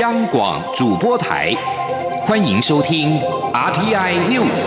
央广主播台，欢迎收听 RTI News。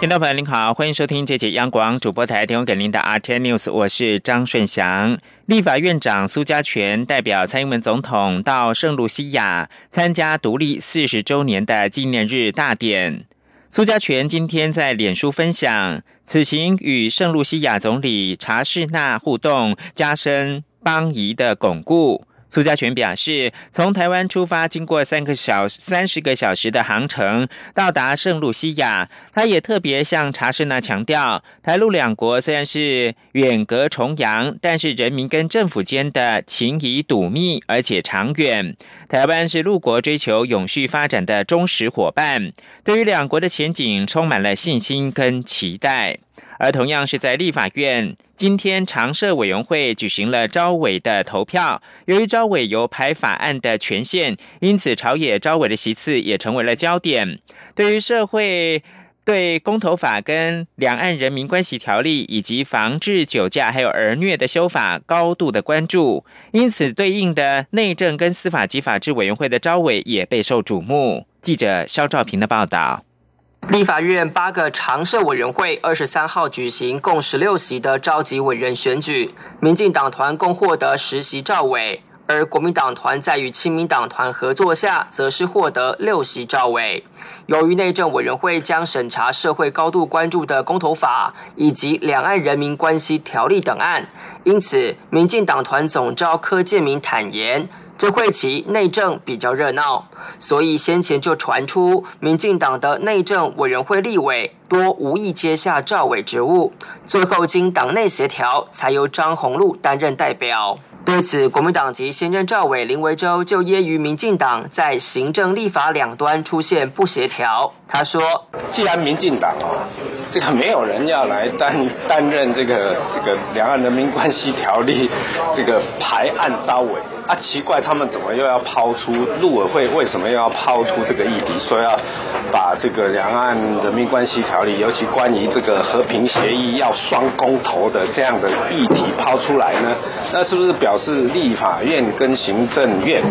听众朋友您好，欢迎收听这节央广主播台提供给您的 RTI News，我是张顺祥。立法院长苏家全代表蔡英文总统到圣卢西亚参加独立四十周年的纪念日大典。苏家全今天在脸书分享，此行与圣露西亚总理查士纳互动，加深邦谊的巩固。苏家全表示，从台湾出发，经过三个小三十个小时的航程，到达圣露西亚。他也特别向查士纳强调，台陆两国虽然是远隔重洋，但是人民跟政府间的情谊笃密，而且长远。台湾是陆国追求永续发展的忠实伙伴，对于两国的前景充满了信心跟期待。而同样是在立法院，今天常设委员会举行了招委的投票。由于招委有排法案的权限，因此朝野招委的席次也成为了焦点。对于社会对公投法跟两岸人民关系条例以及防治酒驾还有儿虐的修法高度的关注，因此对应的内政跟司法及法制委员会的招委也备受瞩目。记者肖兆平的报道。立法院八个常设委员会二十三号举行共十六席的召集委员选举，民进党团共获得十席赵委，而国民党团在与亲民党团合作下，则是获得六席赵委。由于内政委员会将审查社会高度关注的公投法以及两岸人民关系条例等案，因此民进党团总召柯建明坦言。这会期内政比较热闹，所以先前就传出民进党的内政委员会立委多无意接下赵委职务，最后经党内协调，才由张宏禄担任代表。对此，国民党籍现任赵伟林维洲就揶揄民进党在行政立法两端出现不协调。他说：“既然民进党哦，这个没有人要来担担任这个这个两岸人民关系条例这个排案招委。”啊，奇怪，他们怎么又要抛出陆委会？为什么又要抛出这个议题，说要把这个两岸人民关系条例，尤其关于这个和平协议要双公投的这样的议题抛出来呢？那是不是表示立法院跟行政院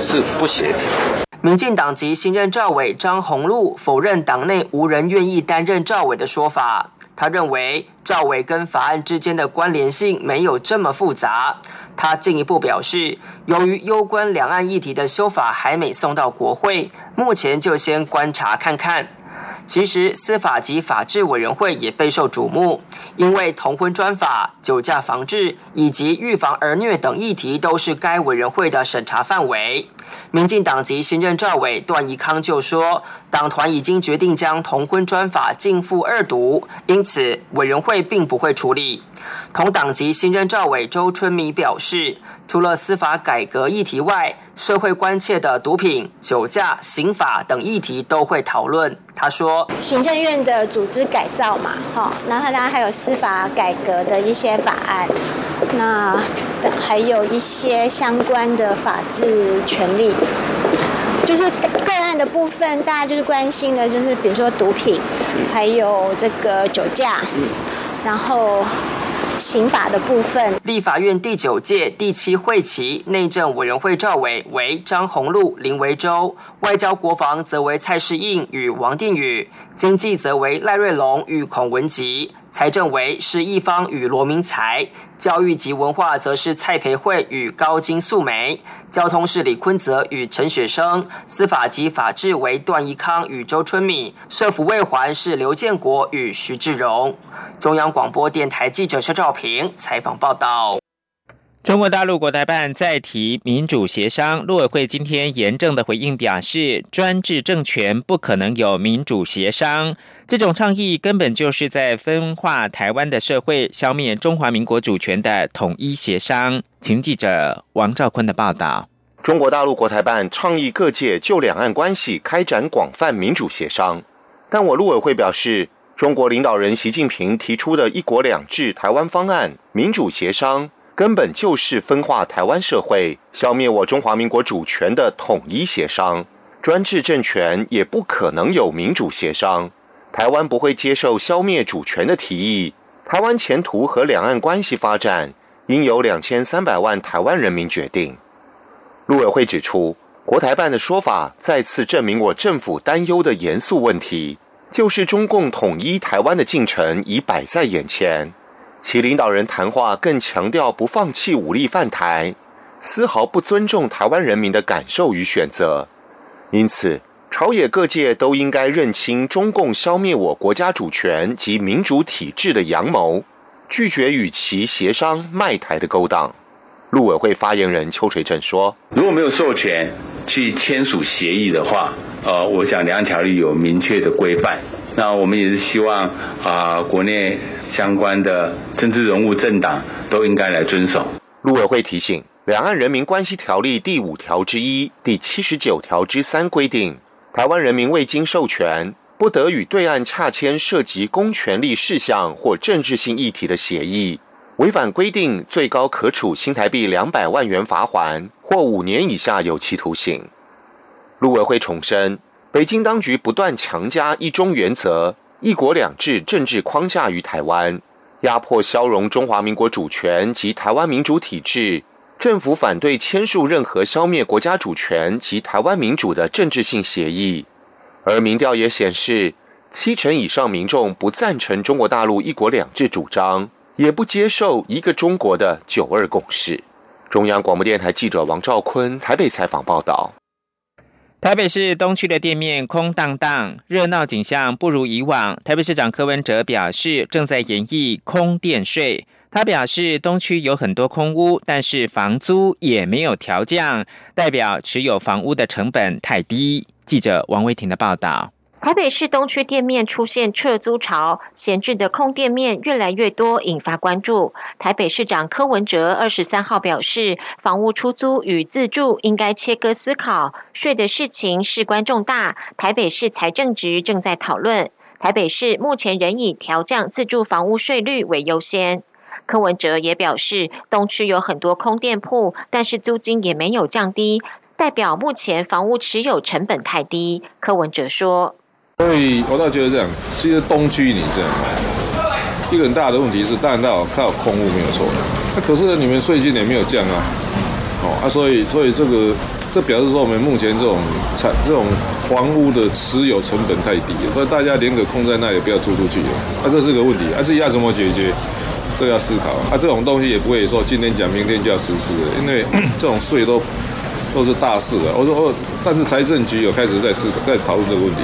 是不协调？民进党籍新任赵委张宏禄否认党内无人愿意担任赵委的说法。他认为赵委跟法案之间的关联性没有这么复杂。他进一步表示，由于攸关两岸议题的修法还没送到国会，目前就先观察看看。其实，司法及法制委员会也备受瞩目，因为同婚专法、酒驾防治以及预防儿虐等议题都是该委员会的审查范围。民进党籍新任赵委段宜康就说，党团已经决定将同婚专法进赴二读，因此委员会并不会处理。同党籍新任赵委周春米表示，除了司法改革议题外，社会关切的毒品、酒驾、刑法等议题都会讨论。他说，行政院的组织改造嘛，哈，然后当然还有司法改革的一些法案。那还有一些相关的法治权利，就是个案的部分，大家就是关心的，就是比如说毒品，还有这个酒驾，然后。刑法的部分，立法院第九届第七会期内政委员会召委为张宏禄、林维洲，外交国防则为蔡世应与王定宇，经济则为赖瑞龙与孔文吉，财政为是一方与罗明才，教育及文化则是蔡培慧与高金素梅，交通是李坤泽与陈雪生，司法及法制为段宜康与周春敏，社福未环是刘建国与徐志荣。中央广播电台记者肖照平采访报道。中国大陆国台办再提民主协商，陆委会今天严正的回应表示，专制政权不可能有民主协商，这种倡议根本就是在分化台湾的社会，消灭中华民国主权的统一协商。请记者王兆坤的报道。中国大陆国台办倡议各界就两岸关系开展广泛民主协商，但我陆委会表示。中国领导人习近平提出的一国两制台湾方案，民主协商根本就是分化台湾社会、消灭我中华民国主权的统一协商。专制政权也不可能有民主协商。台湾不会接受消灭主权的提议。台湾前途和两岸关系发展，应由两千三百万台湾人民决定。陆委会指出，国台办的说法再次证明我政府担忧的严肃问题，就是中共统一台湾的进程已摆在眼前。其领导人谈话更强调不放弃武力犯台，丝毫不尊重台湾人民的感受与选择。因此，朝野各界都应该认清中共消灭我国家主权及民主体制的阳谋，拒绝与其协商卖台的勾当。陆委会发言人邱垂正说：“如果没有授权去签署协议的话，呃，我想两岸条例有明确的规范。那我们也是希望啊，国内。”相关的政治人物、政党都应该来遵守。陆委会提醒，《两岸人民关系条例》第五条之一、第七十九条之三规定，台湾人民未经授权，不得与对岸洽签涉及公权力事项或政治性议题的协议。违反规定，最高可处新台币两百万元罚款或五年以下有期徒刑。陆委会重申，北京当局不断强加一中原则。一国两制政治框架于台湾，压迫消融中华民国主权及台湾民主体制。政府反对签署任何消灭国家主权及台湾民主的政治性协议。而民调也显示，七成以上民众不赞成中国大陆一国两制主张，也不接受一个中国的九二共识。中央广播电台记者王兆坤台北采访报道。台北市东区的店面空荡荡，热闹景象不如以往。台北市长柯文哲表示，正在研议空店税。他表示，东区有很多空屋，但是房租也没有调降，代表持有房屋的成本太低。记者王维婷的报道。台北市东区店面出现撤租潮，闲置的空店面越来越多，引发关注。台北市长柯文哲二十三号表示，房屋出租与自住应该切割思考，税的事情事关重大。台北市财政局正在讨论，台北市目前仍以调降自住房屋税率为优先。柯文哲也表示，东区有很多空店铺，但是租金也没有降低，代表目前房屋持有成本太低。柯文哲说。所以我倒觉得这样，其实东区你这样买，一个很大的问题是，当然它有它有空屋没有错，那可是你们税金也没有降啊，哦啊，所以所以这个这表示说我们目前这种产这种房屋的持有成本太低了，所以大家连个空在那里不要租出去了，啊，这是个问题，啊，这要怎么解决？这要思考，啊，这种东西也不会说今天讲明天就要实施的，因为 这种税都都是大事的。我说哦，但是财政局有开始在思考，在讨论这个问题。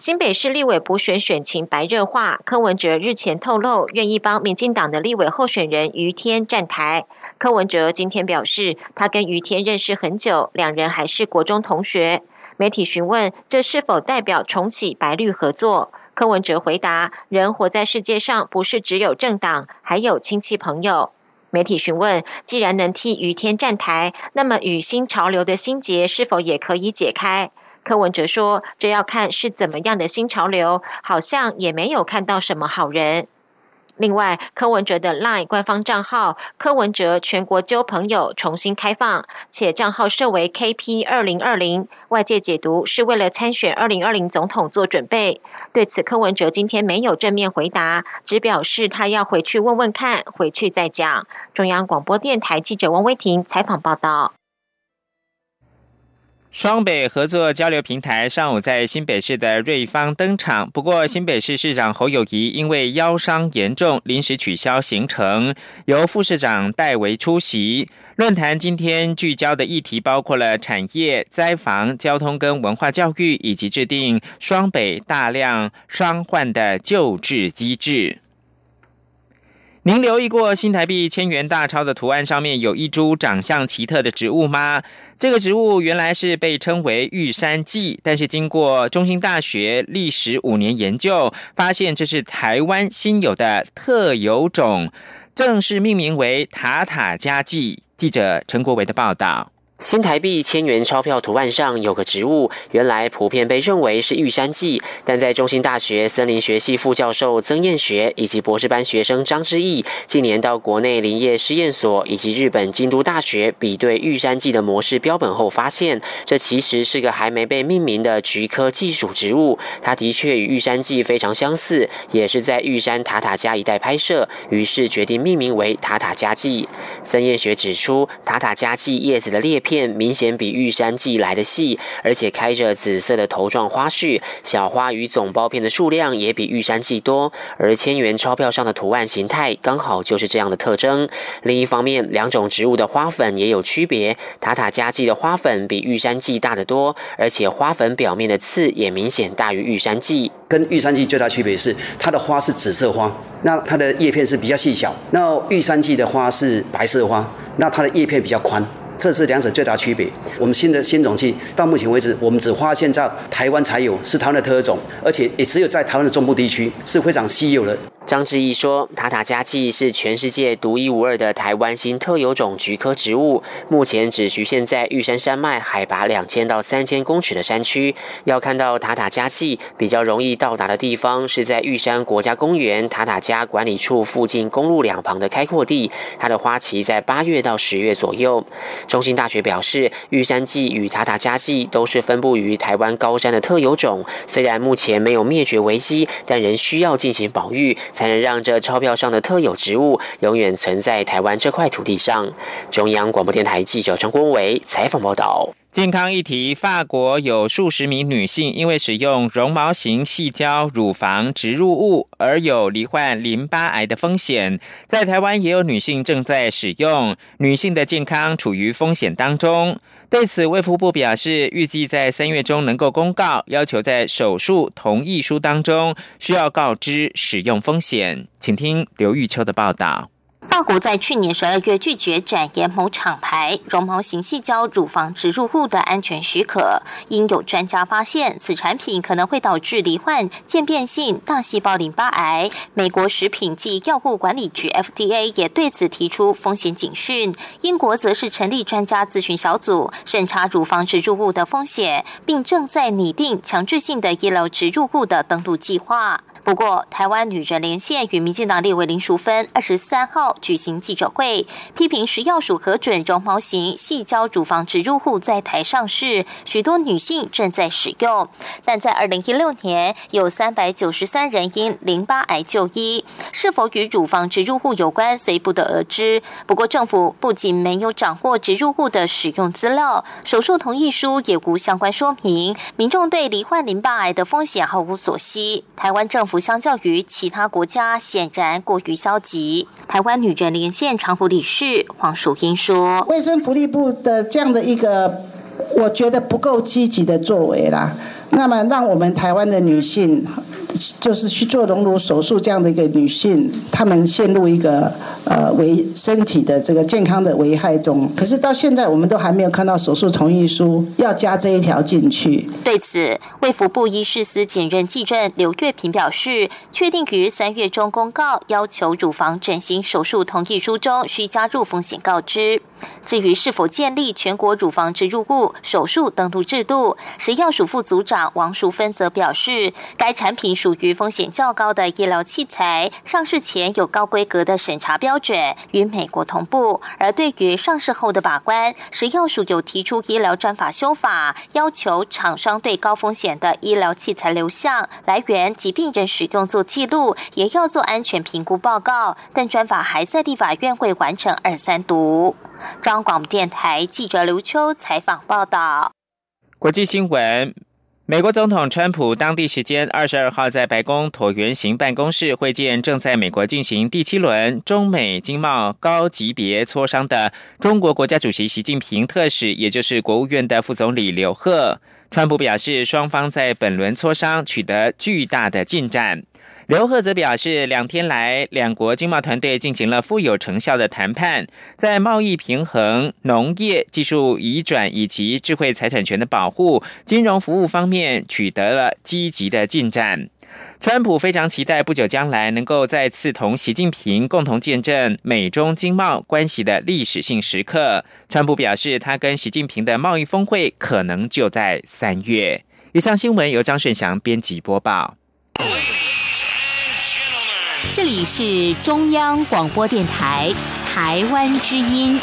新北市立委补选选情白热化，柯文哲日前透露愿意帮民进党的立委候选人于天站台。柯文哲今天表示，他跟于天认识很久，两人还是国中同学。媒体询问这是否代表重启白绿合作，柯文哲回答：人活在世界上，不是只有政党，还有亲戚朋友。媒体询问，既然能替于天站台，那么与新潮流的心结是否也可以解开？柯文哲说：“这要看是怎么样的新潮流，好像也没有看到什么好人。”另外，柯文哲的 LINE 官方账号“柯文哲全国揪朋友”重新开放，且账号设为 KP 二零二零，外界解读是为了参选二零二零总统做准备。对此，柯文哲今天没有正面回答，只表示他要回去问问看，回去再讲。中央广播电台记者王威婷采访报道。双北合作交流平台上午在新北市的瑞芳登场，不过新北市市长侯友谊因为腰伤严重，临时取消行程，由副市长代为出席。论坛今天聚焦的议题包括了产业、灾防、交通跟文化教育，以及制定双北大量伤患的救治机制。您留意过新台币千元大钞的图案上面有一株长相奇特的植物吗？这个植物原来是被称为玉山蓟，但是经过中兴大学历时五年研究，发现这是台湾新有的特有种，正式命名为塔塔加蓟。记者陈国维的报道。新台币千元钞票图案上有个植物，原来普遍被认为是玉山蓟，但在中兴大学森林学系副教授曾燕学以及博士班学生张之毅近年到国内林业试验所以及日本京都大学比对玉山蓟的模式标本后，发现这其实是个还没被命名的菊科技属植物。它的确与玉山蓟非常相似，也是在玉山塔塔加一带拍摄，于是决定命名为塔塔加蓟。曾燕学指出，塔塔加蓟叶子的裂片。片明显比玉山季来的细，而且开着紫色的头状花序，小花与总苞片的数量也比玉山季多。而千元钞票上的图案形态刚好就是这样的特征。另一方面，两种植物的花粉也有区别，塔塔加季的花粉比玉山季大得多，而且花粉表面的刺也明显大于玉山季。跟玉山季最大区别是，它的花是紫色花，那它的叶片是比较细小；那玉山季的花是白色花，那它的叶片比较宽。这是两者最大区别。我们新的新种器到目前为止，我们只发现在台湾才有，是台湾的特种，而且也只有在台湾的中部地区是非常稀有的。张志毅说：“塔塔加蓟是全世界独一无二的台湾新特有种菊科植物，目前只局限在玉山山脉海拔两千到三千公尺的山区。要看到塔塔加蓟，比较容易到达的地方是在玉山国家公园塔塔加管理处附近公路两旁的开阔地。它的花期在八月到十月左右。”中兴大学表示，玉山蓟与塔塔加蓟都是分布于台湾高山的特有种，虽然目前没有灭绝危机，但仍需要进行保育。才能让这钞票上的特有植物永远存在台湾这块土地上。中央广播电台记者张国伟采访报道。健康议题：法国有数十名女性因为使用绒毛型细胶乳房植入物而有罹患淋巴癌的风险。在台湾也有女性正在使用，女性的健康处于风险当中。对此，卫福部表示，预计在三月中能够公告，要求在手术同意书当中需要告知使用风险。请听刘玉秋的报道。法国在去年十二月拒绝展延某厂牌绒毛型细胶乳房植入物的安全许可，因有专家发现此产品可能会导致罹患渐变性大细胞淋巴癌。美国食品及药物管理局 FDA 也对此提出风险警讯。英国则是成立专家咨询小组，审查乳房植入物的风险，并正在拟定强制性的医疗植入物的登录计划。不过，台湾女人连线与民进党立委林淑芬二十三号举行记者会，批评食药署核准绒毛型细胶乳房植入户在台上市，许多女性正在使用。但在二零一六年，有三百九十三人因淋巴癌就医，是否与乳房植入户有关，虽不得而知。不过，政府不仅没有掌握植入户的使用资料，手术同意书也无相关说明，民众对罹患淋巴癌的风险毫无所悉。台湾政府。相较于其他国家，显然过于消极。台湾女人连线常务理事黄淑英说：“卫生福利部的这样的一个，我觉得不够积极的作为啦。那么，让我们台湾的女性。”就是去做隆乳手术这样的一个女性，她们陷入一个呃危身体的这个健康的危害中。可是到现在，我们都还没有看到手术同意书要加这一条进去。对此，卫福部医事司检任技正刘月平表示，确定于三月中公告，要求乳房整形手术同意书中需加入风险告知。至于是否建立全国乳房植入物手术登录制度，食药署副组长王淑芬则表示，该产品属于风险较高的医疗器材，上市前有高规格的审查标准，与美国同步。而对于上市后的把关，食药署有提出医疗专法修法，要求厂商对高风险的医疗器材流向、来源及病人使用做记录，也要做安全评估报告。但专法还在立法院会完成二三读。中央广播电台记者刘秋采访报道。国际新闻：美国总统川普当地时间二十二号在白宫椭圆形办公室会见正在美国进行第七轮中美经贸高级别磋商的中国国家主席习近平特使，也就是国务院的副总理刘鹤。川普表示，双方在本轮磋商取得巨大的进展。刘鹤则表示，两天来，两国经贸团队进行了富有成效的谈判，在贸易平衡、农业技术移转以及智慧财产权的保护、金融服务方面取得了积极的进展。川普非常期待不久将来能够再次同习近平共同见证美中经贸关系的历史性时刻。川普表示，他跟习近平的贸易峰会可能就在三月。以上新闻由张顺祥编辑播报。这里是中央广播电台台湾之音。